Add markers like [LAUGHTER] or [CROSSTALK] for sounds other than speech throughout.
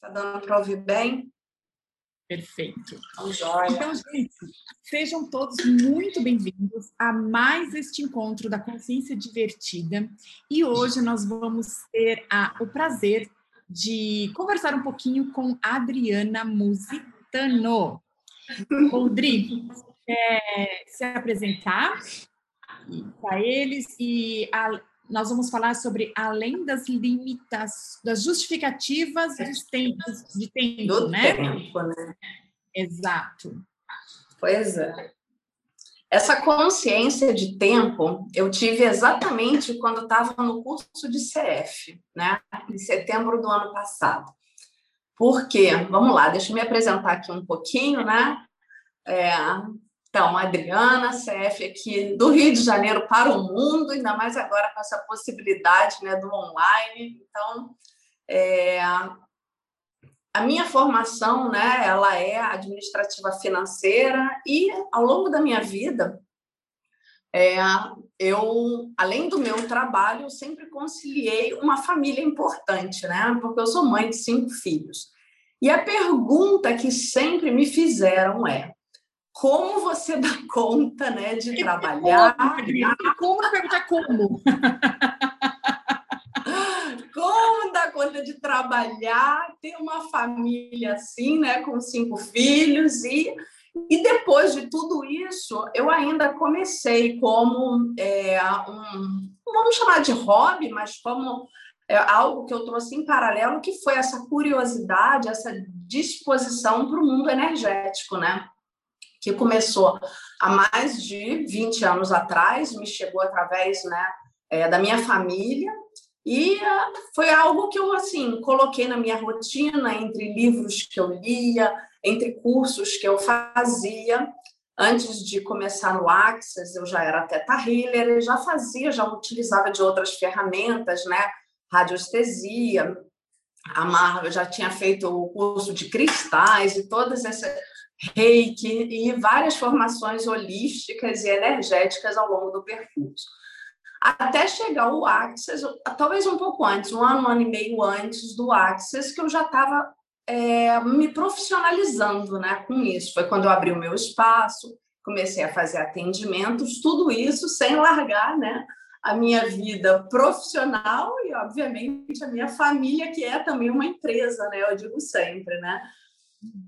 Tá dando para ouvir bem? Perfeito. Então, gente, sejam todos muito bem-vindos a mais este encontro da Consciência Divertida. E hoje nós vamos ter a, o prazer de conversar um pouquinho com Adriana Musitano. Rodrigo, quer se apresentar para eles e a, nós vamos falar sobre além das limitas, das justificativas dos tempos de tempo, Do né? tempo, né? Exato. Pois é. Essa consciência de tempo eu tive exatamente quando estava no curso de CF, né? Em setembro do ano passado. Por quê? Vamos lá, deixa eu me apresentar aqui um pouquinho, né? É, então, Adriana, CF aqui do Rio de Janeiro para o mundo, ainda mais agora com essa possibilidade né, do online. Então, é, a minha formação, né, ela é administrativa financeira e ao longo da minha vida, é, eu, além do meu trabalho, eu sempre conciliei uma família importante, né, porque eu sou mãe de cinco filhos. E a pergunta que sempre me fizeram é: como você dá [LAUGHS] conta, né, de trabalhar? Como, como perguntar como? [LAUGHS] como dar conta de trabalhar, ter uma família assim, né, com cinco filhos e e depois de tudo isso, eu ainda comecei como é, um, vamos chamar de hobby, mas como é, algo que eu trouxe em paralelo, que foi essa curiosidade, essa disposição para o mundo energético, né? Que começou há mais de 20 anos atrás, me chegou através né, é, da minha família, e foi algo que eu assim coloquei na minha rotina entre livros que eu lia, entre cursos que eu fazia. Antes de começar no Access, eu já era teta healer, já fazia, já utilizava de outras ferramentas, né? Radiestesia, a Marvel já tinha feito o curso de cristais e todas essas reiki e várias formações holísticas e energéticas ao longo do percurso até chegar o Access, talvez um pouco antes, um ano, um ano e meio antes do Access, que eu já estava é, me profissionalizando né, com isso. Foi quando eu abri o meu espaço, comecei a fazer atendimentos, tudo isso sem largar né, a minha vida profissional e, obviamente, a minha família, que é também uma empresa, né, eu digo sempre, né?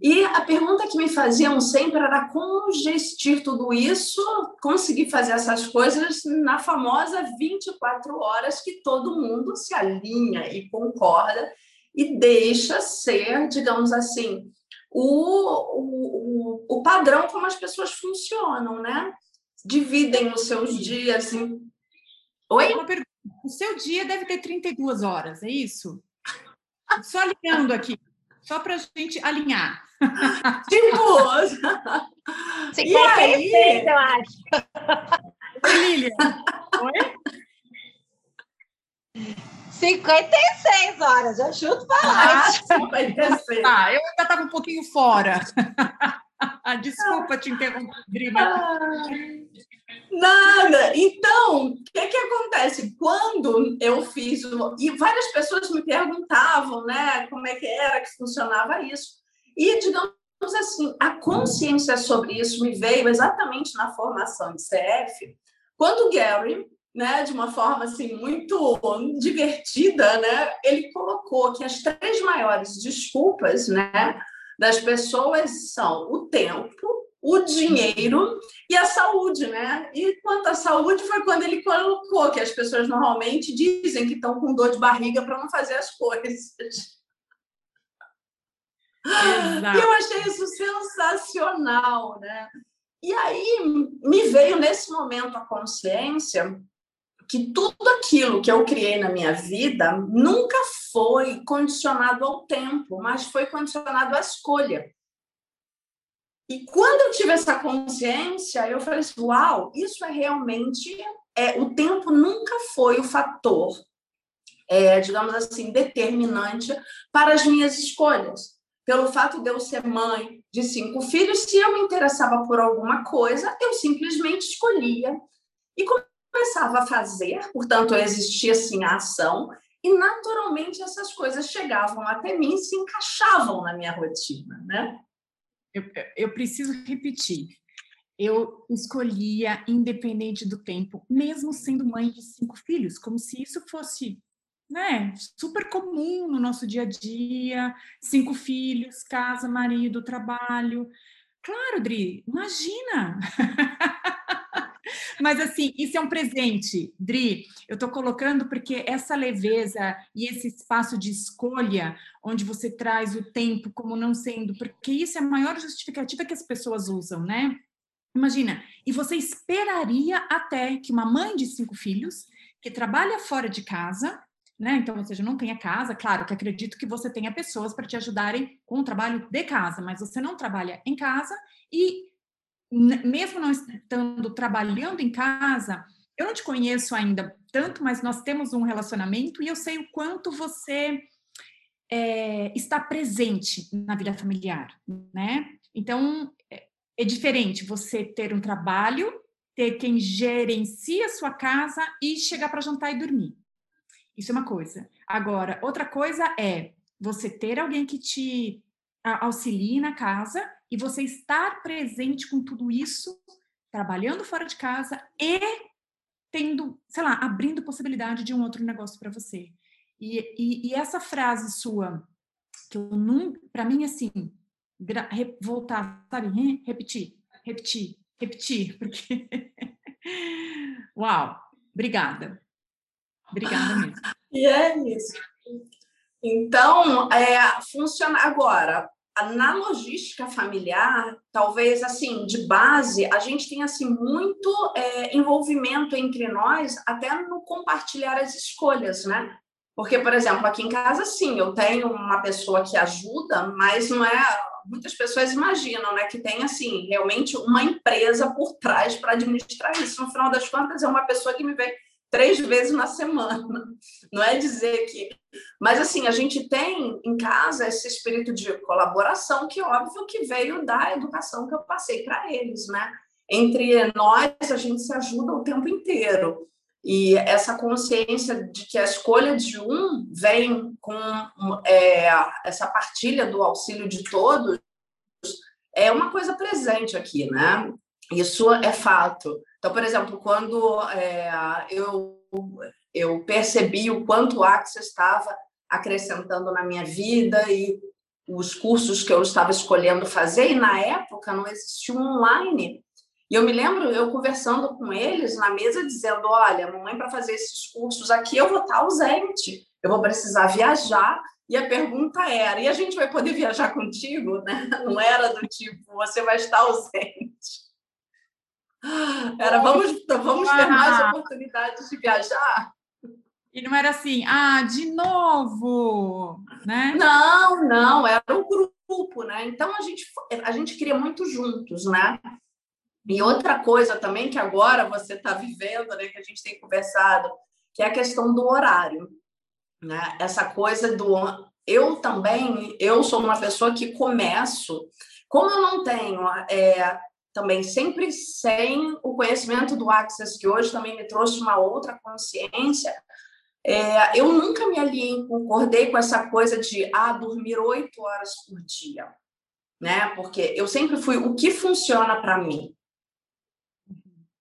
E a pergunta que me faziam sempre era como gestir tudo isso, conseguir fazer essas coisas na famosa 24 horas que todo mundo se alinha e concorda e deixa ser, digamos assim, o, o, o padrão como as pessoas funcionam, né? Dividem os seus dias em. Oi? O seu dia deve ter 32 horas, é isso? Só alinhando aqui só para a gente alinhar. Tipo, [LAUGHS] 56, eu acho. Lilian, oi? 56 horas, eu chuto para lá. Ah, 56. Ah, eu ainda estava um pouquinho fora. [LAUGHS] Desculpa te interromper, Adri. Nada. Então, o que, que acontece? Quando eu fiz, e várias pessoas me perguntavam, né, como é que era que funcionava isso. E, digamos assim, a consciência sobre isso me veio exatamente na formação de CF, quando o Gary, né, de uma forma assim muito divertida, né, ele colocou que as três maiores desculpas, né, das pessoas são o tempo, o dinheiro e a saúde, né? E quanto à saúde foi quando ele colocou que as pessoas normalmente dizem que estão com dor de barriga para não fazer as coisas. Exato. E eu achei isso sensacional, né? E aí me veio nesse momento a consciência que tudo aquilo que eu criei na minha vida nunca foi condicionado ao tempo, mas foi condicionado à escolha. E quando eu tive essa consciência, eu falei assim: uau, isso é realmente. É, o tempo nunca foi o fator, é, digamos assim, determinante para as minhas escolhas. Pelo fato de eu ser mãe de cinco filhos, se eu me interessava por alguma coisa, eu simplesmente escolhia e começava a fazer, portanto, existia assim a ação, E naturalmente essas coisas chegavam até mim e se encaixavam na minha rotina, né? Eu, eu preciso repetir. Eu escolhia independente do tempo, mesmo sendo mãe de cinco filhos, como se isso fosse né, super comum no nosso dia a dia, cinco filhos, casa, marido, trabalho. Claro, Dri, imagina! [LAUGHS] Mas assim, isso é um presente, Dri. Eu estou colocando porque essa leveza e esse espaço de escolha, onde você traz o tempo como não sendo, porque isso é a maior justificativa que as pessoas usam, né? Imagina, e você esperaria até que uma mãe de cinco filhos, que trabalha fora de casa, né? Então, ou seja, não tenha casa, claro que acredito que você tenha pessoas para te ajudarem com o trabalho de casa, mas você não trabalha em casa e mesmo não estando trabalhando em casa, eu não te conheço ainda tanto, mas nós temos um relacionamento e eu sei o quanto você é, está presente na vida familiar, né? Então, é, é diferente você ter um trabalho, ter quem gerencia a sua casa e chegar para jantar e dormir. Isso é uma coisa. Agora, outra coisa é você ter alguém que te auxilie na casa e você estar presente com tudo isso, trabalhando fora de casa e tendo, sei lá, abrindo possibilidade de um outro negócio para você. E, e, e, essa frase sua, que eu não, para mim, assim, voltar, sabe, repetir, repetir, repetir, [LAUGHS] porque. Uau! Obrigada. Obrigada mesmo. [LAUGHS] E é isso. Então, é, funciona agora. Na logística familiar, talvez assim, de base, a gente tem assim muito é, envolvimento entre nós, até no compartilhar as escolhas, né? Porque, por exemplo, aqui em casa, sim, eu tenho uma pessoa que ajuda, mas não é. Muitas pessoas imaginam, né, que tem assim realmente uma empresa por trás para administrar isso. No final das contas, é uma pessoa que me vem três vezes na semana. [LAUGHS] Não é dizer que. Mas, assim, a gente tem em casa esse espírito de colaboração, que, óbvio, que veio da educação que eu passei para eles, né? Entre nós, a gente se ajuda o tempo inteiro. E essa consciência de que a escolha de um vem com é, essa partilha do auxílio de todos é uma coisa presente aqui, né? Isso é fato. Então, por exemplo, quando é, eu, eu percebi o quanto o Axis estava acrescentando na minha vida e os cursos que eu estava escolhendo fazer, e na época não existia online. E eu me lembro eu conversando com eles na mesa, dizendo: Olha, mamãe, para fazer esses cursos aqui eu vou estar ausente, eu vou precisar viajar. E a pergunta era: e a gente vai poder viajar contigo? Né? Não era do tipo, você vai estar ausente. Era vamos, vamos ter mais oportunidades de viajar. E não era assim, ah, de novo, né? Não, não, era um grupo, né? Então a gente, a gente queria muito juntos, né? E outra coisa também que agora você está vivendo, né, que a gente tem conversado, que é a questão do horário, né? Essa coisa do eu também, eu sou uma pessoa que começo, como eu não tenho é, também sempre sem o conhecimento do Access, que hoje também me trouxe uma outra consciência, é, eu nunca me alinhei, concordei com essa coisa de ah, dormir oito horas por dia, né? Porque eu sempre fui o que funciona para mim.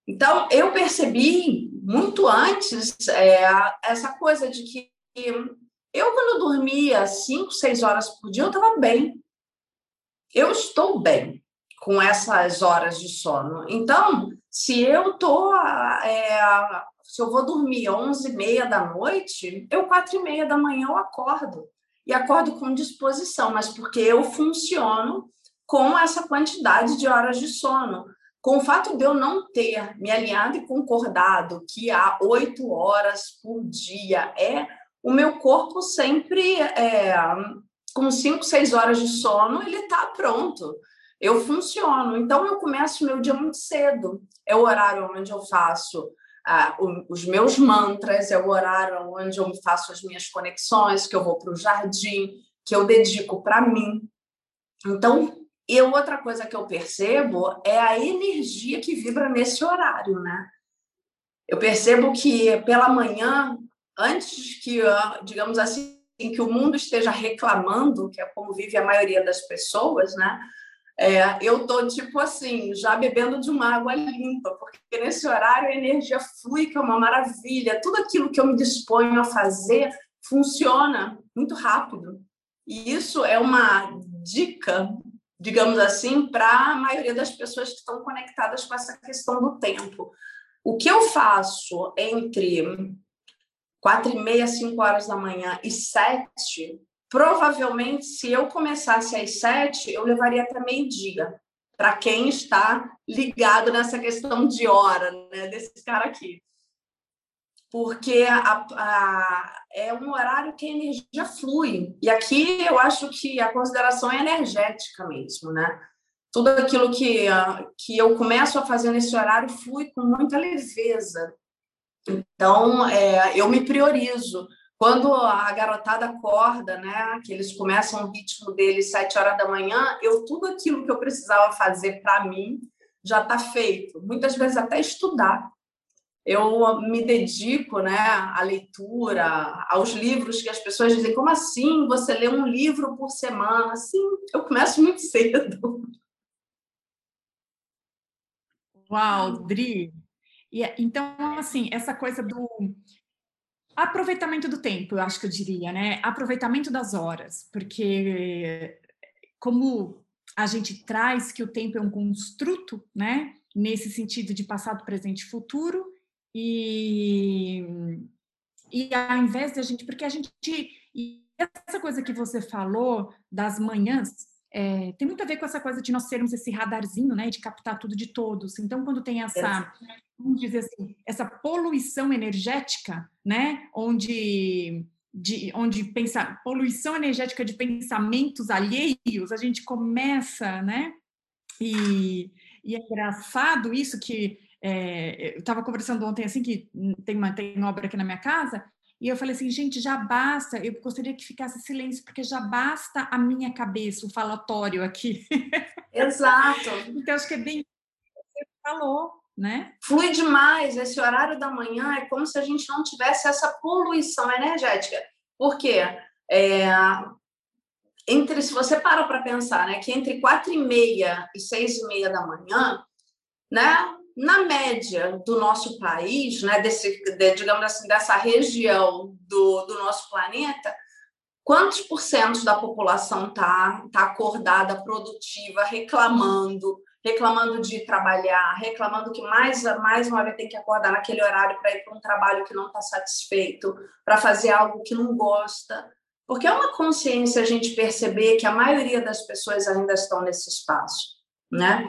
Então, eu percebi muito antes é, essa coisa de que eu, quando dormia cinco, seis horas por dia, eu estava bem. Eu estou bem com essas horas de sono. Então, se eu tô, é, se eu vou dormir onze e meia da noite, eu quatro e meia da manhã eu acordo e acordo com disposição, mas porque eu funciono com essa quantidade de horas de sono. Com o fato de eu não ter me alinhado e concordado que há oito horas por dia é o meu corpo sempre é, com cinco, seis horas de sono, ele está pronto eu funciono. Então, eu começo meu dia muito cedo. É o horário onde eu faço ah, os meus mantras, é o horário onde eu faço as minhas conexões, que eu vou para o jardim, que eu dedico para mim. Então, e outra coisa que eu percebo é a energia que vibra nesse horário, né? Eu percebo que pela manhã, antes que, digamos assim, que o mundo esteja reclamando, que é como vive a maioria das pessoas, né? É, eu tô tipo assim, já bebendo de uma água limpa, porque nesse horário a energia flui, que é uma maravilha. Tudo aquilo que eu me disponho a fazer funciona muito rápido. E isso é uma dica, digamos assim, para a maioria das pessoas que estão conectadas com essa questão do tempo. O que eu faço entre quatro e meia, cinco horas da manhã e sete Provavelmente, se eu começasse às sete, eu levaria até meio-dia, para quem está ligado nessa questão de hora, né, desse cara aqui. Porque a, a, é um horário que a energia flui. E aqui eu acho que a consideração é energética mesmo, né? Tudo aquilo que, que eu começo a fazer nesse horário flui com muita leveza. Então, é, eu me priorizo. Quando a garotada acorda, né, que eles começam o ritmo deles sete horas da manhã, eu tudo aquilo que eu precisava fazer para mim já está feito. Muitas vezes até estudar. Eu me dedico, né, à leitura, aos livros que as pessoas dizem: como assim você lê um livro por semana? Sim, eu começo muito [LAUGHS] cedo. Uau, Dri! E, então, assim, essa coisa do Aproveitamento do tempo, eu acho que eu diria, né? Aproveitamento das horas, porque como a gente traz que o tempo é um construto, né? Nesse sentido de passado, presente e futuro, e, e ao invés de a gente, porque a gente, e essa coisa que você falou das manhãs, é, tem muito a ver com essa coisa de nós sermos esse radarzinho, né, de captar tudo de todos. Então, quando tem essa, vamos dizer assim, essa poluição energética, né, onde de onde pensa poluição energética de pensamentos alheios, a gente começa, né? E, e é engraçado isso que é, eu estava conversando ontem assim que tem uma tem obra aqui na minha casa e eu falei assim, gente, já basta, eu gostaria que ficasse silêncio, porque já basta a minha cabeça, o falatório aqui. [LAUGHS] Exato. então, acho que é bem você falou, né? Flui demais. Esse horário da manhã é como se a gente não tivesse essa poluição energética. Por quê? É, entre, se você para para pensar, né, que entre quatro e meia e seis e meia da manhã, né, na média do nosso país, né, desse, de, digamos assim, dessa região do, do nosso planeta, quantos por cento da população está tá acordada, produtiva, reclamando, reclamando de trabalhar, reclamando que mais, mais uma vez tem que acordar naquele horário para ir para um trabalho que não está satisfeito, para fazer algo que não gosta. Porque é uma consciência a gente perceber que a maioria das pessoas ainda estão nesse espaço, né?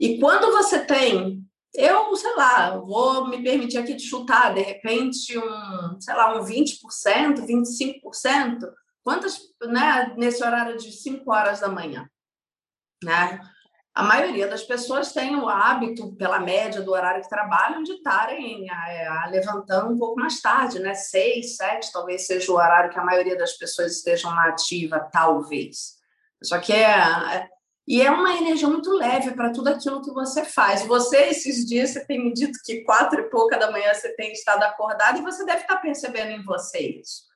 E quando você tem eu, sei lá, vou me permitir aqui de chutar, de repente, um, sei lá, um 20%, 25%, quantas, né, nesse horário de 5 horas da manhã, né? A maioria das pessoas tem o hábito, pela média do horário que trabalham, de estarem a, a, levantando um pouco mais tarde, né? Seis, sete, talvez seja o horário que a maioria das pessoas estejam na ativa, talvez. Só que é, é e é uma energia muito leve para tudo aquilo que você faz. Você, esses dias, você tem me dito que quatro e pouca da manhã você tem estado acordado e você deve estar percebendo em você isso.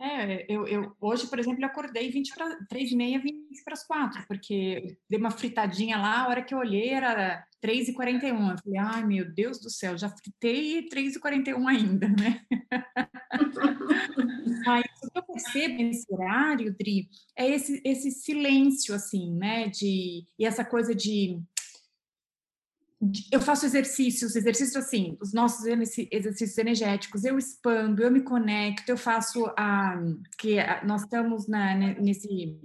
É, eu, eu, hoje, por exemplo, eu acordei 20 para 3 e meia, 20 para as 4, porque dei uma fritadinha lá, a hora que eu olhei era 3 e 41. Eu falei, ai meu Deus do céu, já fritei 3 e 41 ainda, né? [LAUGHS] Mas o que eu percebo nesse horário, Dri, é esse, esse silêncio, assim, né? De, e essa coisa de, de. Eu faço exercícios, exercícios assim, os nossos exercícios energéticos, eu expando, eu me conecto, eu faço a. que nós estamos na, nesse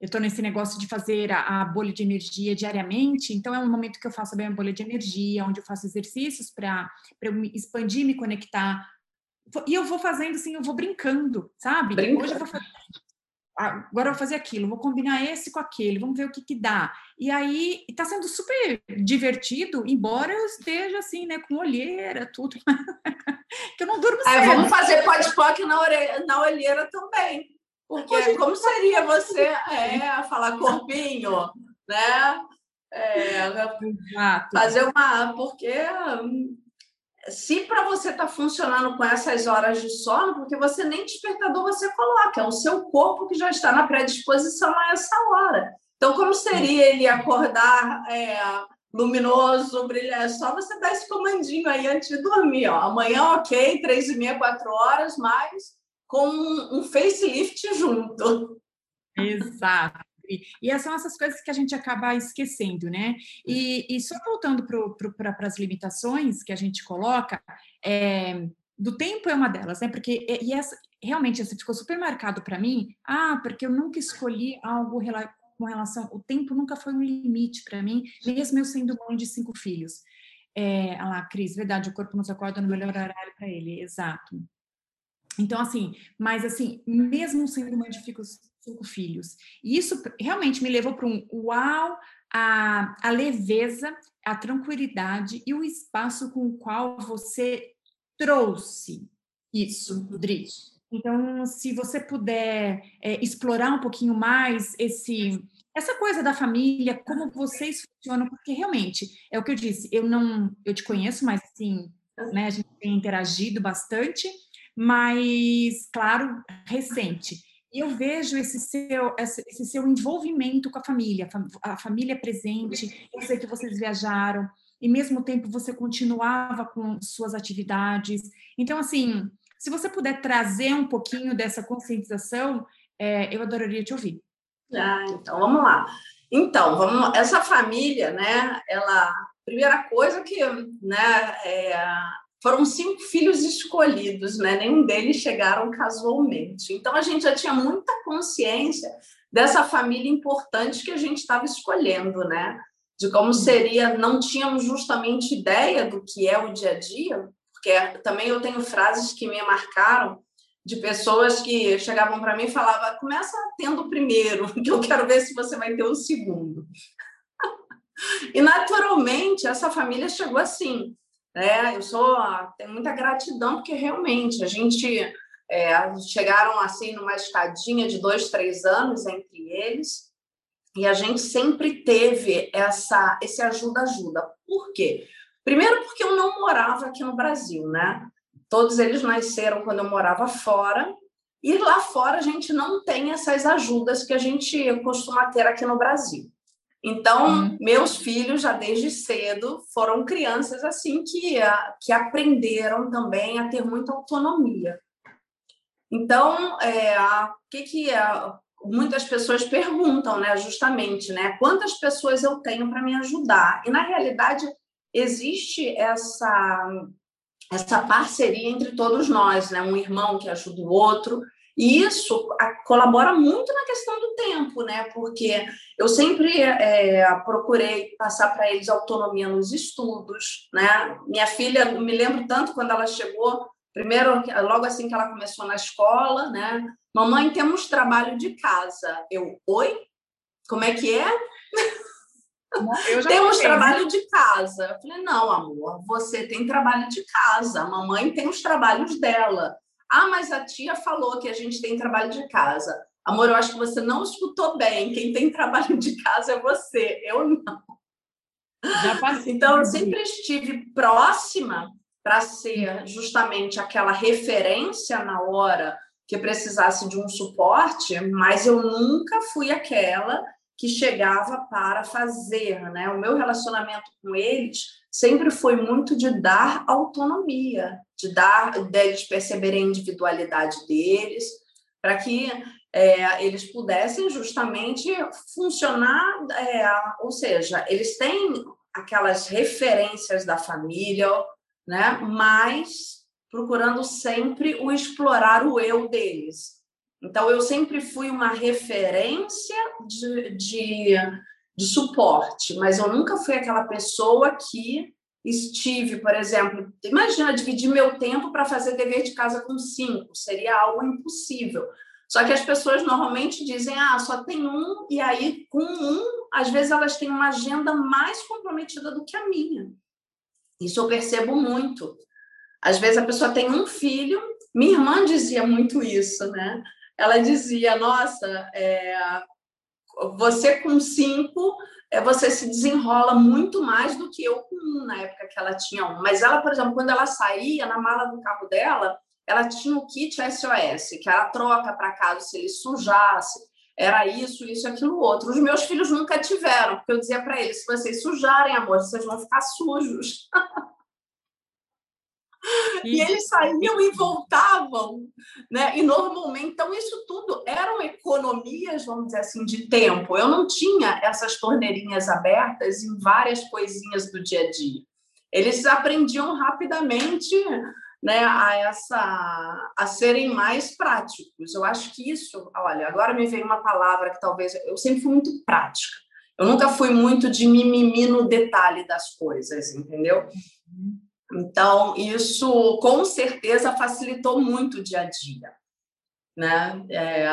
eu estou nesse negócio de fazer a, a, bolha de energia diariamente, então é um momento que eu faço a bolha de energia, onde eu faço exercícios para eu me expandir, me conectar e eu vou fazendo assim, eu vou brincando, sabe? Hoje eu vou fazer. Agora eu vou fazer aquilo, vou combinar esse com aquele, vamos ver o que, que dá. E aí está sendo super divertido, embora eu esteja assim, né, com olheira, tudo. [LAUGHS] que eu não durmo aí, Vamos fazer pode na, na olheira também. Porque Hoje, como seria você é, falar corpinho, né? É, fazer uma. Porque hum, se para você está funcionando com essas horas de sono, porque você nem despertador você coloca, é o seu corpo que já está na predisposição a essa hora. Então, como seria ele acordar é, luminoso, brilhar? Só você dar esse comandinho aí antes de dormir. Ó. Amanhã, ok, três e meia, quatro horas, mas com um facelift junto. Exato. E essas são essas coisas que a gente acaba esquecendo, né? E, e só voltando para as limitações que a gente coloca, é, do tempo é uma delas, né? Porque e essa, realmente essa ficou super marcado para mim. Ah, porque eu nunca escolhi algo com relação. O tempo nunca foi um limite para mim, mesmo eu sendo mãe de cinco filhos. É, ah lá, Cris, verdade, o corpo nos acorda no melhor horário para ele, exato. Então, assim, mas assim, mesmo sendo mãe de cinco filhos, e isso realmente me levou para um uau, a, a leveza, a tranquilidade e o espaço com o qual você trouxe isso, Rodrigo. Então, se você puder é, explorar um pouquinho mais esse essa coisa da família, como vocês funcionam, porque realmente é o que eu disse, eu não, eu te conheço, mas assim, né, a gente tem interagido bastante, mas claro, recente. E eu vejo esse seu, esse seu envolvimento com a família, a família presente. Eu sei que vocês viajaram, e mesmo tempo você continuava com suas atividades. Então, assim, se você puder trazer um pouquinho dessa conscientização, é, eu adoraria te ouvir. Ah, então vamos lá. Então, vamos, essa família, né? Ela, primeira coisa que, né? É, foram cinco filhos escolhidos, né? Nenhum deles chegaram casualmente. Então a gente já tinha muita consciência dessa família importante que a gente estava escolhendo, né? De como seria, não tínhamos justamente ideia do que é o dia a dia, porque também eu tenho frases que me marcaram de pessoas que chegavam para mim e falavam: começa tendo o primeiro, [LAUGHS] que eu quero ver se você vai ter o segundo. [LAUGHS] e naturalmente essa família chegou assim. Né? Eu sou tenho muita gratidão porque realmente a gente é, chegaram assim numa escadinha de dois, três anos entre eles e a gente sempre teve essa esse ajuda ajuda. Por quê? Primeiro, porque eu não morava aqui no Brasil, né? Todos eles nasceram quando eu morava fora, e lá fora a gente não tem essas ajudas que a gente costuma ter aqui no Brasil. Então, uhum. meus filhos, já desde cedo, foram crianças assim que, que aprenderam também a ter muita autonomia. Então, é, o que, que é, muitas pessoas perguntam, né, justamente, né, quantas pessoas eu tenho para me ajudar? E, na realidade, existe essa essa parceria entre todos nós, né? Um irmão que ajuda o outro. E isso colabora muito na questão do tempo, né? Porque eu sempre é, procurei passar para eles autonomia nos estudos, né? Minha filha, me lembro tanto quando ela chegou, primeiro, logo assim que ela começou na escola, né? Mamãe, temos trabalho de casa. Eu, oi? Como é que é? [LAUGHS] Temos trabalho de casa. Eu falei, não, amor, você tem trabalho de casa, a mamãe tem os trabalhos dela. Ah, mas a tia falou que a gente tem trabalho de casa. Amor, eu acho que você não escutou bem. Quem tem [LAUGHS] trabalho de casa é você, eu não. Então, eu sempre estive próxima para ser justamente aquela referência na hora que precisasse de um suporte, mas eu nunca fui aquela que chegava para fazer, né? O meu relacionamento com eles sempre foi muito de dar autonomia, de dar deles perceberem a individualidade deles, para que é, eles pudessem justamente funcionar, é, ou seja, eles têm aquelas referências da família, né? Mas procurando sempre o explorar o eu deles, então, eu sempre fui uma referência de, de, de suporte, mas eu nunca fui aquela pessoa que estive, por exemplo, imagina dividir meu tempo para fazer dever de casa com cinco, seria algo impossível. Só que as pessoas normalmente dizem, ah, só tem um, e aí com um, às vezes elas têm uma agenda mais comprometida do que a minha. Isso eu percebo muito. Às vezes a pessoa tem um filho, minha irmã dizia muito isso, né? ela dizia: Nossa, é, você com cinco, é, você se desenrola muito mais do que eu com um, na época que ela tinha um. Mas ela, por exemplo, quando ela saía, na mala do carro dela, ela tinha o kit SOS, que era a troca para caso se ele sujasse, era isso, isso, aquilo, outro. Os meus filhos nunca tiveram, porque eu dizia para eles: se vocês sujarem, amor, vocês vão ficar sujos. [LAUGHS] E eles saíam e voltavam, né? E normalmente, então isso tudo eram economias, vamos dizer assim, de tempo. Eu não tinha essas torneirinhas abertas em várias coisinhas do dia a dia. Eles aprendiam rapidamente, né, a essa a serem mais práticos. Eu acho que isso, olha, agora me veio uma palavra que talvez eu sempre fui muito prática. Eu nunca fui muito de mimimi no detalhe das coisas, entendeu? Então, isso com certeza facilitou muito o dia a dia. Né? É,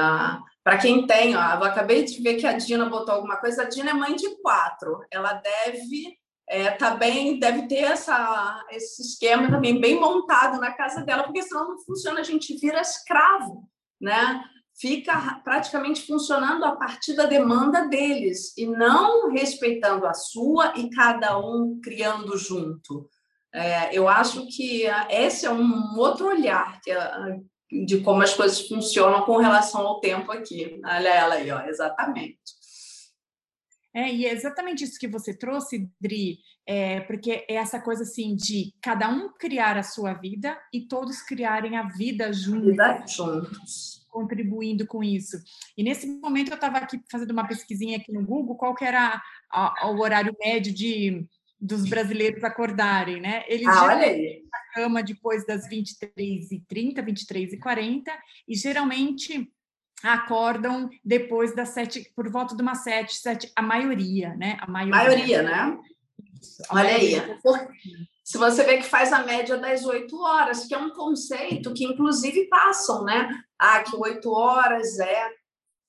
Para quem tem, ó, eu acabei de ver que a Dina botou alguma coisa, a Dina é mãe de quatro, ela deve é, tá bem, deve ter essa, esse esquema também bem montado na casa dela, porque senão não funciona, a gente vira escravo, né? Fica praticamente funcionando a partir da demanda deles e não respeitando a sua e cada um criando junto. É, eu acho que esse é um outro olhar que, de como as coisas funcionam com relação ao tempo aqui. Olha ela aí, ó, exatamente. É, e é exatamente isso que você trouxe, Dri, é, porque é essa coisa assim de cada um criar a sua vida e todos criarem a vida juntos. Vida juntos. Contribuindo com isso. E nesse momento eu estava aqui fazendo uma pesquisinha aqui no Google, qual que era a, a, o horário médio de dos brasileiros acordarem, né? Eles ah, olha aí. na cama depois das 23h30, 23h40 e geralmente acordam depois das sete, por volta de umas sete, sete, a maioria, né? A maioria, maioria né? Olha maioria. aí. Se você vê que faz a média das oito horas, que é um conceito que inclusive passam, né? Ah, que oito horas é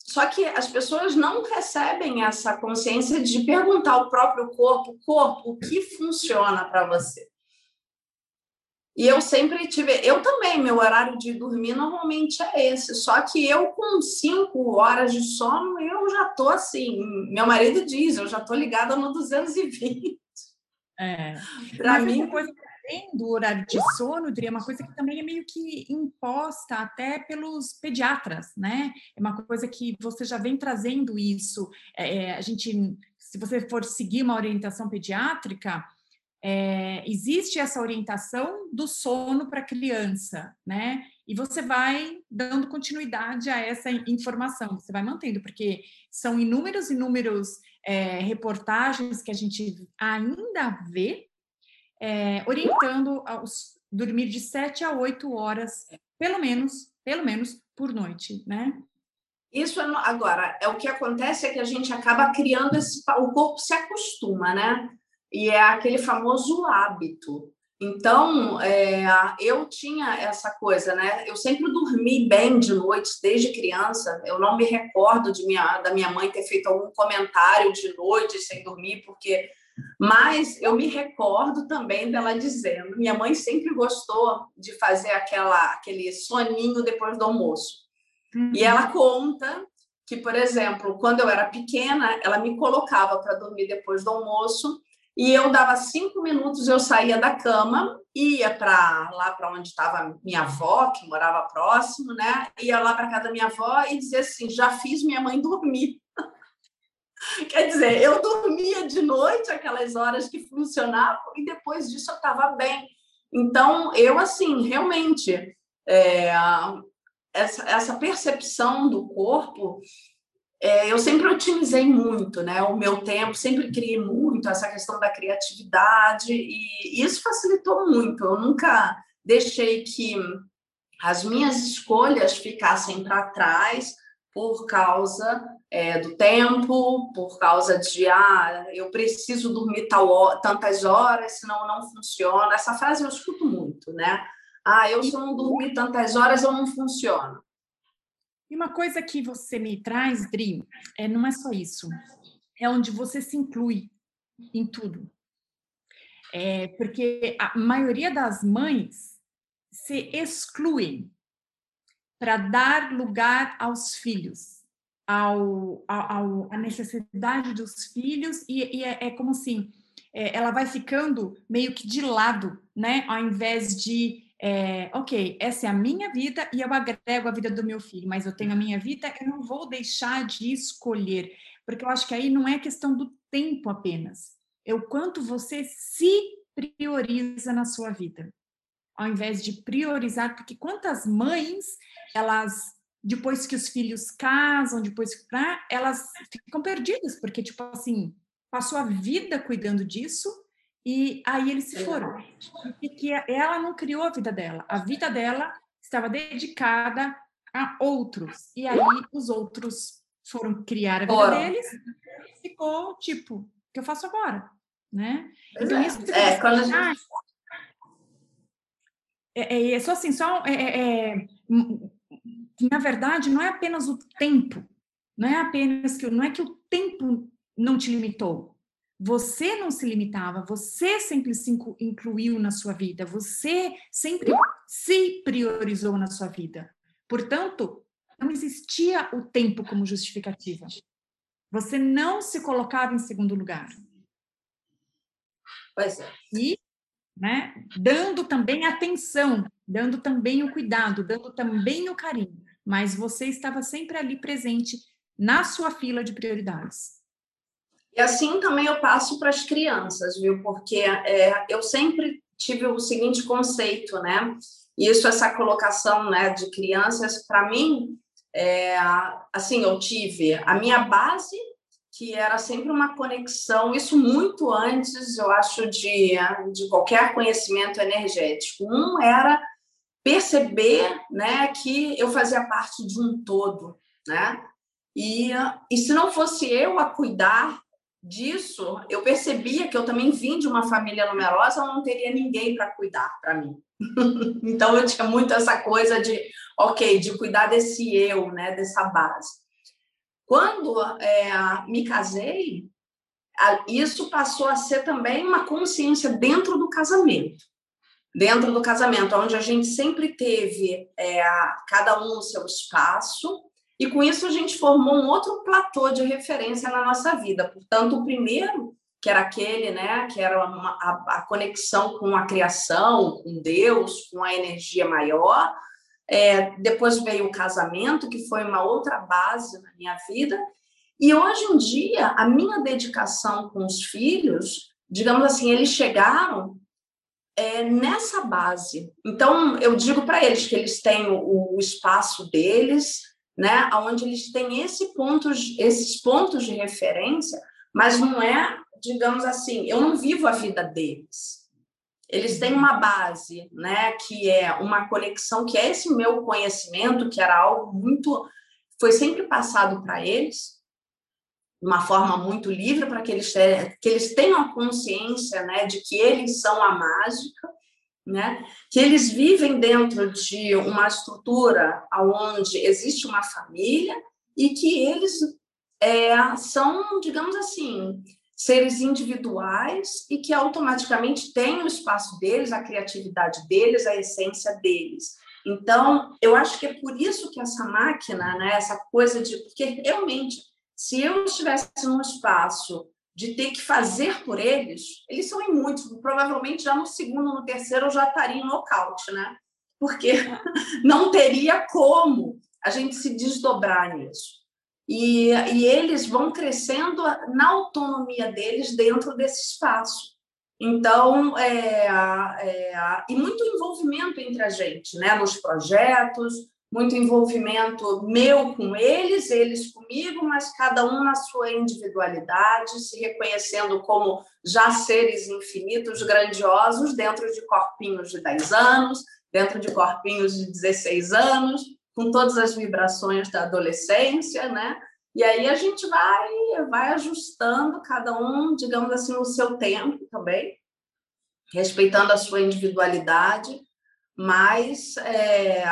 só que as pessoas não recebem essa consciência de perguntar ao próprio corpo, corpo, o que funciona para você? E eu sempre tive, eu também, meu horário de dormir normalmente é esse, só que eu com cinco horas de sono, eu já tô assim, meu marido diz, eu já tô ligada no 220. É. Para mim, coisa além do horário de sono, diria uma coisa que também é meio que imposta até pelos pediatras, né? É uma coisa que você já vem trazendo isso. É, é a gente, se você for seguir uma orientação pediátrica, é, existe essa orientação do sono para criança, né? E você vai dando continuidade a essa informação, você vai mantendo, porque são inúmeros, inúmeros é, reportagens que a gente ainda vê é, orientando aos dormir de 7 a 8 horas, pelo menos, pelo menos por noite, né? Isso é, agora, é o que acontece é que a gente acaba criando esse o corpo se acostuma, né? E é aquele famoso hábito. Então, é, eu tinha essa coisa, né? Eu sempre dormi bem de noite desde criança. Eu não me recordo de minha, da minha mãe ter feito algum comentário de noite sem dormir, porque mas eu me recordo também dela dizendo: minha mãe sempre gostou de fazer aquela, aquele soninho depois do almoço. Uhum. E ela conta que, por exemplo, quando eu era pequena, ela me colocava para dormir depois do almoço e eu dava cinco minutos, eu saía da cama, ia para lá para onde estava minha avó, que morava próximo, né? Ia lá para casa da minha avó e dizia assim: já fiz minha mãe dormir. [LAUGHS] [LAUGHS] Quer dizer, eu dormia de noite aquelas horas que funcionavam e depois disso eu estava bem. Então, eu, assim, realmente, é, essa, essa percepção do corpo, é, eu sempre otimizei muito, né? O meu tempo, sempre criei muito essa questão da criatividade e isso facilitou muito. Eu nunca deixei que as minhas escolhas ficassem para trás por causa é, do tempo, por causa de ah, eu preciso dormir tal, tantas horas, senão não funciona. Essa frase eu escuto muito, né? Ah, eu se eu não dormir tantas horas, eu não funciono. E uma coisa que você me traz, Dri, é, não é só isso, é onde você se inclui em tudo. É, porque a maioria das mães se excluem para dar lugar aos filhos. Ao, ao, à necessidade dos filhos e, e é, é, como assim, é, ela vai ficando meio que de lado, né? Ao invés de, é, ok, essa é a minha vida e eu agrego a vida do meu filho, mas eu tenho a minha vida, eu não vou deixar de escolher, porque eu acho que aí não é questão do tempo apenas, é o quanto você se prioriza na sua vida, ao invés de priorizar, porque quantas mães elas depois que os filhos casam, depois que né, elas ficam perdidas, porque, tipo assim, passou a vida cuidando disso e aí eles se foram. E que ela não criou a vida dela. A vida dela estava dedicada a outros. E aí os outros foram criar a vida Ora. deles e ficou, tipo, o que eu faço agora? Né? Então, é. isso é, quando a gente... É, é, é, só assim, só é, é, é que na verdade não é apenas o tempo, não é apenas que não é que o tempo não te limitou. Você não se limitava, você sempre se incluiu na sua vida, você sempre se priorizou na sua vida. Portanto, não existia o tempo como justificativa. Você não se colocava em segundo lugar. Pois é. E, né, dando também atenção, dando também o cuidado, dando também o carinho mas você estava sempre ali presente na sua fila de prioridades. E assim também eu passo para as crianças, viu? Porque é, eu sempre tive o seguinte conceito, né? Isso, essa colocação né, de crianças, para mim, é, assim, eu tive a minha base, que era sempre uma conexão, isso muito antes, eu acho, de, de qualquer conhecimento energético. Um era perceber né, que eu fazia parte de um todo, né? E, e se não fosse eu a cuidar disso, eu percebia que eu também vim de uma família numerosa, eu não teria ninguém para cuidar para mim. [LAUGHS] então eu tinha muito essa coisa de, ok, de cuidar desse eu, né, dessa base. Quando é, me casei, isso passou a ser também uma consciência dentro do casamento dentro do casamento, onde a gente sempre teve é, cada um o seu espaço, e com isso a gente formou um outro platô de referência na nossa vida. Portanto, o primeiro, que era aquele, né, que era uma, a, a, conexão com a criação, com Deus, com a energia maior. É, depois veio o casamento, que foi uma outra base na minha vida. E hoje em dia, a minha dedicação com os filhos, digamos assim, eles chegaram é, nessa base. Então, eu digo para eles que eles têm o, o, espaço deles, né, onde eles têm esse pontos, esses pontos de referência, mas não é, digamos assim, eu não vivo a vida deles. Eles têm uma base, né, que é uma conexão, que é esse meu conhecimento, que era algo muito. foi sempre passado para eles, de uma forma muito livre para que eles, que eles tenham a consciência né, de que eles são a mágica, né, que eles vivem dentro de uma estrutura onde existe uma família e que eles é, são, digamos assim, seres individuais e que automaticamente têm o espaço deles, a criatividade deles, a essência deles. Então, eu acho que é por isso que essa máquina, né, essa coisa de. Porque realmente se eu estivesse num espaço de ter que fazer por eles, eles são muitos, provavelmente já no segundo, no terceiro eu já estaria em nocaute, né? Porque [LAUGHS] não teria como a gente se desdobrar nisso. E, e eles vão crescendo na autonomia deles dentro desse espaço. Então, é, é, e muito envolvimento entre a gente, né? Nos projetos, muito envolvimento meu com eles, eles comigo, mas cada um na sua individualidade, se reconhecendo como já seres infinitos, grandiosos, dentro de corpinhos de 10 anos, dentro de corpinhos de 16 anos, com todas as vibrações da adolescência, né? E aí a gente vai, vai ajustando cada um, digamos assim, o seu tempo também, respeitando a sua individualidade mas é,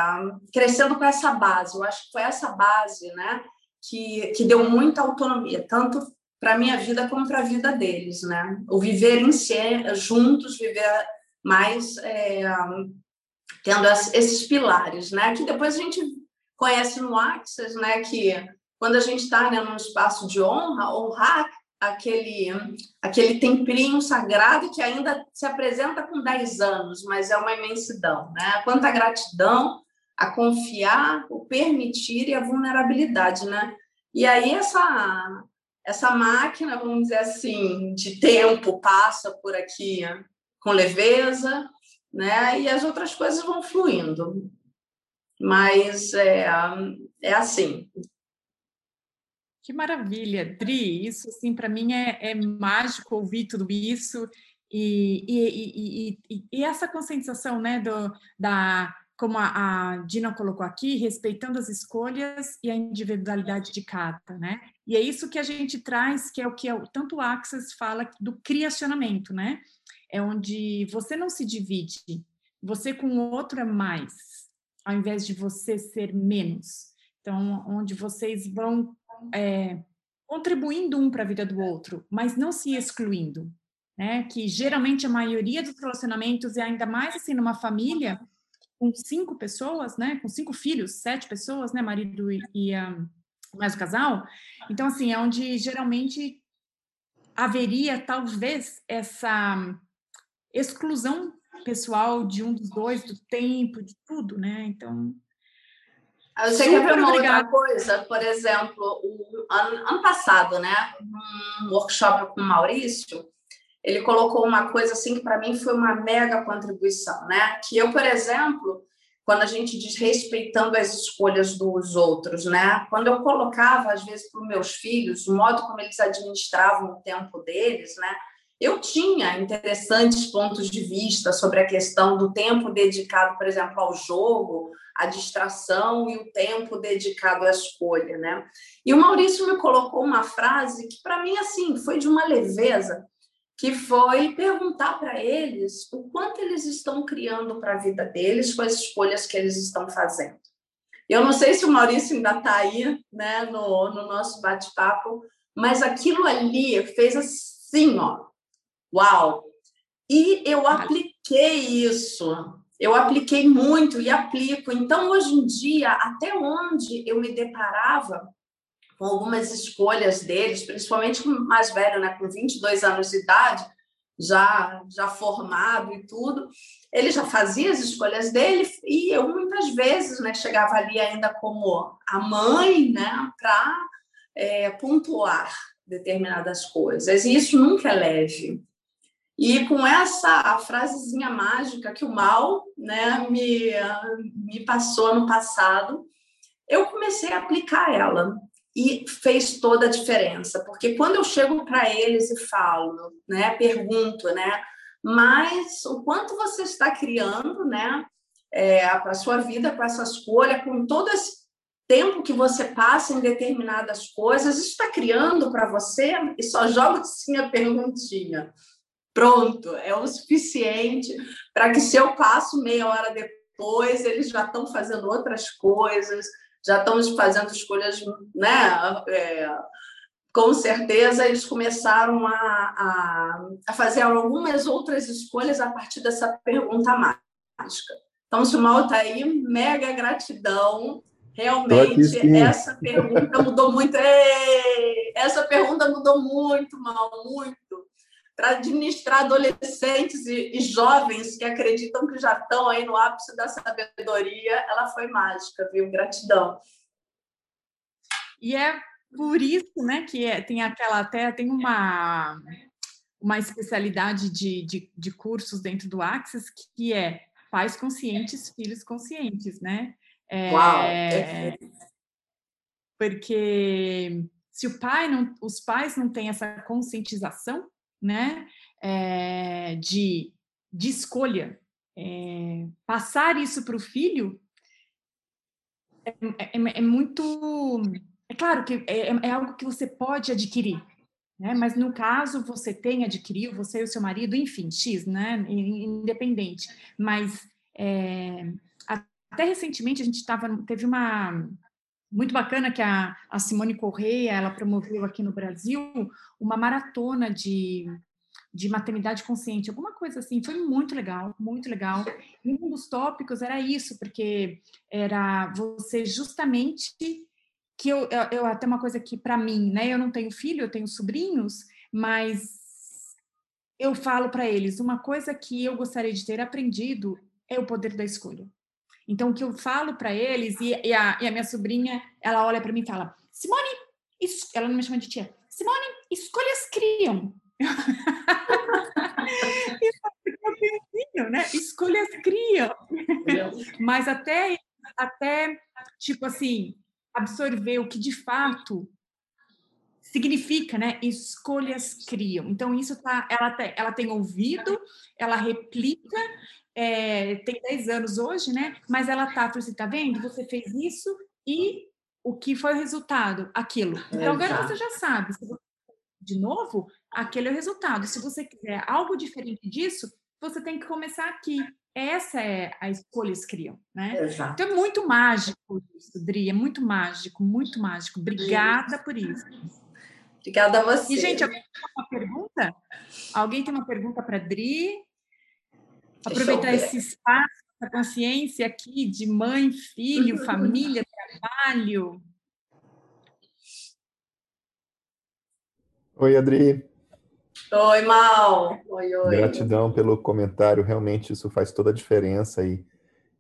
crescendo com essa base. Eu acho que foi essa base né, que, que deu muita autonomia, tanto para a minha vida como para a vida deles. Né? O viver em si, juntos, viver mais é, tendo esses pilares, né? que depois a gente conhece no Axis, né? que quando a gente está né, num espaço de honra, honrar aquele, aquele temperinho sagrado que ainda se apresenta com 10 anos, mas é uma imensidão. Né? Quanta gratidão a confiar, o permitir e a vulnerabilidade. Né? E aí essa, essa máquina, vamos dizer assim, de tempo passa por aqui com leveza, né? e as outras coisas vão fluindo. Mas é, é assim, que maravilha, Dri! Isso, assim, para mim é, é, mágico ouvir tudo isso e, e, e, e, essa conscientização, né, do, da, como a, a Dina colocou aqui, respeitando as escolhas e a individualidade de cada, né? E é isso que a gente traz, que é o que é, tanto o Access fala do criacionamento, né? É onde você não se divide, você com o outro é mais, ao invés de você ser menos. Então, onde vocês vão é, contribuindo um para a vida do outro, mas não se excluindo, né? Que geralmente a maioria dos relacionamentos, e ainda mais assim numa família com cinco pessoas, né? Com cinco filhos, sete pessoas, né? Marido e, e um, mais o casal. Então, assim, é onde geralmente haveria talvez essa exclusão pessoal de um dos dois, do tempo, de tudo, né? Então, você Super quer ver uma outra coisa? Por exemplo, o ano, ano passado, né, um workshop com o Maurício, ele colocou uma coisa assim que para mim foi uma mega contribuição, né? Que eu, por exemplo, quando a gente diz respeitando as escolhas dos outros, né? Quando eu colocava às vezes para os meus filhos o modo como eles administravam o tempo deles, né? Eu tinha interessantes pontos de vista sobre a questão do tempo dedicado, por exemplo, ao jogo, a distração e o tempo dedicado à escolha, né? E o Maurício me colocou uma frase que para mim assim foi de uma leveza, que foi perguntar para eles o quanto eles estão criando para a vida deles com as escolhas que eles estão fazendo. Eu não sei se o Maurício ainda está aí, né, no, no nosso bate-papo, mas aquilo ali fez assim, ó, uau! E eu apliquei isso eu apliquei muito e aplico. Então, hoje em dia, até onde eu me deparava com algumas escolhas deles, principalmente com o mais velho, né, com 22 anos de idade, já já formado e tudo, ele já fazia as escolhas dele e eu muitas vezes, né, chegava ali ainda como a mãe, né, para é, pontuar determinadas coisas. E isso nunca é leve. E com essa frasezinha mágica que o mal né, me, me passou no passado, eu comecei a aplicar ela e fez toda a diferença, porque quando eu chego para eles e falo, né, pergunto, né, mas o quanto você está criando, né, é, para a sua vida, para essa escolha, com todo esse tempo que você passa em determinadas coisas, isso está criando para você? E só joga assim a perguntinha pronto, é o suficiente para que se eu passo meia hora depois, eles já estão fazendo outras coisas, já estão fazendo escolhas, né? É, com certeza eles começaram a, a, a, fazer algumas outras escolhas a partir dessa pergunta mágica. Então, se o Mal está aí, mega gratidão. Realmente, aqui, essa pergunta mudou muito. Ei, essa pergunta mudou muito, Mal, muito para administrar adolescentes e, e, jovens que acreditam que já estão aí no ápice da sabedoria, ela foi mágica, viu? Gratidão. E é por isso, né, que é, tem aquela até tem uma uma especialidade de, de, de cursos dentro do Axis que é pais conscientes, filhos conscientes, né? É, Uau! Porque se o pai não, os pais não têm essa conscientização, né, é, de, de escolha, é, passar isso para o filho é, é, é, muito. É claro que é, é, algo que você pode adquirir, né? mas no caso você tem, adquirido, você e o seu marido, enfim, X, né? independente. Mas até recentemente a gente tava, teve uma, muito bacana que a, a Simone Correia ela promoveu aqui no Brasil uma maratona de, de maternidade consciente, alguma coisa assim. Foi muito legal, muito legal. E um dos tópicos era isso, porque era você justamente que eu, eu, eu até uma coisa que para mim, né? Eu não tenho filho, eu tenho sobrinhos, mas eu falo para eles uma coisa que eu gostaria de ter aprendido é o poder da escolha. Então, o que eu falo para eles, e, e, a, e, a, minha sobrinha, ela olha para mim e fala: Simone, isso, ela não me chama de tia, Simone, escolhas criam. [LAUGHS] eu né? Escolhas criam. [LAUGHS] Mas até, até, tipo assim, absorver o que de fato significa, né? Escolhas criam. Então, isso tá, ela, tem, ela tem ouvido, ela replica, é, tem 10 anos hoje, né? Mas ela tá, você tá vendo? Você fez isso e o que foi o resultado? Aquilo. Então, agora você já sabe. Se você de novo, aquele é o resultado. Se você quiser algo diferente disso, você tem que começar aqui. Essa é a escolha eles criam, né? Exato. Então é muito mágico isso, Dri, é muito mágico, muito mágico. Obrigada por isso. Obrigada a você. E, gente, alguém tem uma pergunta? Alguém tem uma pergunta para Dri? Aproveitar esse espaço, essa consciência aqui de mãe, filho, família, trabalho. Oi, Adri. Oi, Mal. Oi, oi. Gratidão pelo comentário. Realmente isso faz toda a diferença e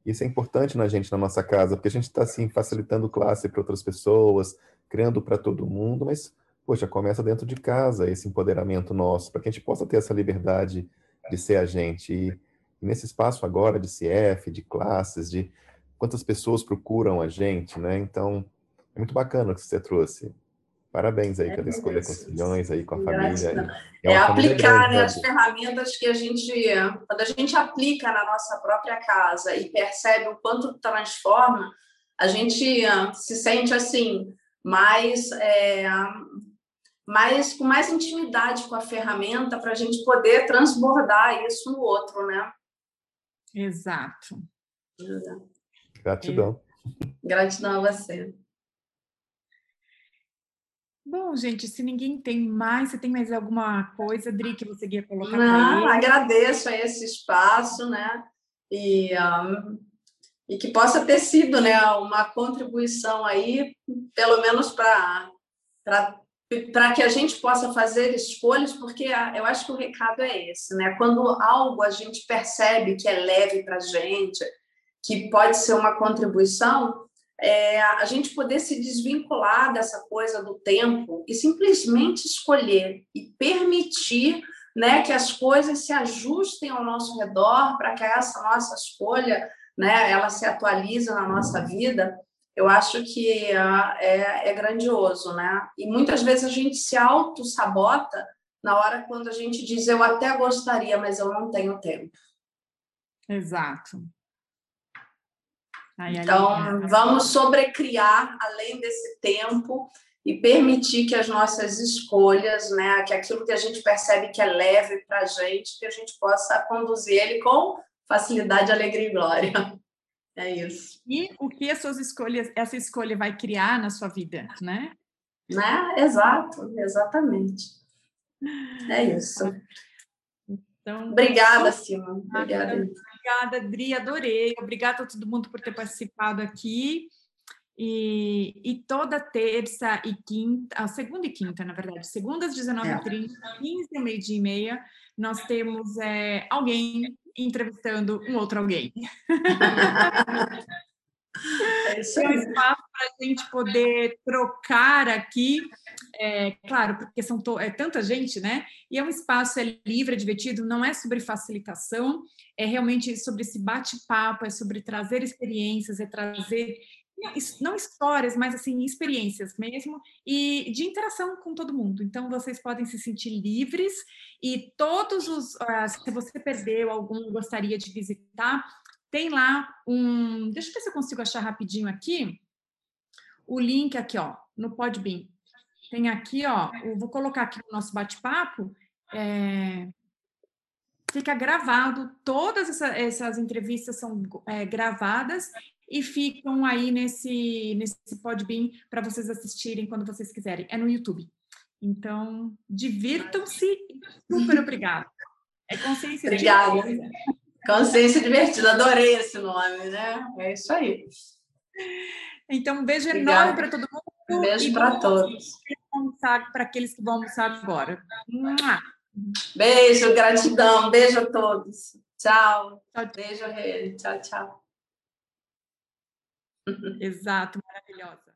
isso é importante na gente, na nossa casa, porque a gente está assim facilitando classe para outras pessoas, criando para todo mundo, mas poxa, começa dentro de casa esse empoderamento nosso, para que a gente possa ter essa liberdade de ser a gente. E, nesse espaço agora de CF, de classes, de quantas pessoas procuram a gente, né? Então, é muito bacana o que você trouxe. Parabéns aí é pela escolha com os filhões, aí com a família. É, é aplicar grande, né, as ferramentas que a gente, quando a gente aplica na nossa própria casa e percebe o quanto transforma, a gente ah, se sente assim mais é, mas com mais intimidade com a ferramenta para a gente poder transbordar isso no outro, né? Exato. Gratidão. É. Gratidão a você. Bom, gente, se ninguém tem mais, você tem mais alguma coisa, Dri, que você queria colocar? Não, agradeço a esse espaço, né? E, um, e que possa ter sido né, uma contribuição aí, pelo menos para para que a gente possa fazer escolhas, porque eu acho que o recado é esse, né? Quando algo a gente percebe que é leve para a gente, que pode ser uma contribuição, é, a gente poder se desvincular dessa coisa do tempo e simplesmente escolher e permitir né, que as coisas se ajustem ao nosso redor para que essa nossa escolha né, ela se atualize na nossa vida eu acho que uh, é, é grandioso, né? E muitas vezes a gente se auto-sabota na hora quando a gente diz eu até gostaria, mas eu não tenho tempo. Exato. Então, aí, vamos sobrecriar além desse tempo e permitir que as nossas escolhas, né, que aquilo que a gente percebe que é leve para a gente, que a gente possa conduzir ele com facilidade, alegria e glória. É isso. E o que as suas escolhas, essa escolha vai criar na sua vida, né? Né? Exato, exatamente. É isso. Então, obrigada, Simon. Obrigada. Obrigada, Dri, adorei. Obrigada a todo mundo por ter participado aqui. E, e toda terça e quinta, a segunda e quinta, na verdade, segunda às 19h30, é. 15 ao meio-dia e meia, nós temos é, alguém entrevistando um outro alguém. [LAUGHS] É, é um espaço para a gente poder trocar aqui, é, claro, porque são é tanta gente, né? E é um espaço é livre, é divertido, não é sobre facilitação, é realmente sobre esse bate-papo, é sobre trazer experiências, é trazer não histórias, mas assim experiências mesmo e de interação com todo mundo. Então vocês podem se sentir livres e todos os uh, se você perdeu algum gostaria de visitar, tem lá um, deixa eu ver se eu consigo achar rapidinho aqui. O link aqui, ó, no Podbean. Tem aqui, ó, eu vou colocar aqui no nosso bate-papo, é, fica gravado, todas essa, essas entrevistas são é, gravadas e ficam aí nesse, nesse Podbean para vocês assistirem quando vocês quiserem. É no YouTube. Então, divirtam-se. Super obrigada. É consciência Obrigada. divertida. Consciência divertida, adorei esse nome, né? É isso aí. Então, um beijo Obrigada. enorme para todo mundo. Beijo para todos. Para aqueles que vão almoçar agora. Beijo, gratidão. Beijo a todos. Tchau. tchau. Beijo, Rê. Tchau, tchau. Exato, maravilhosa.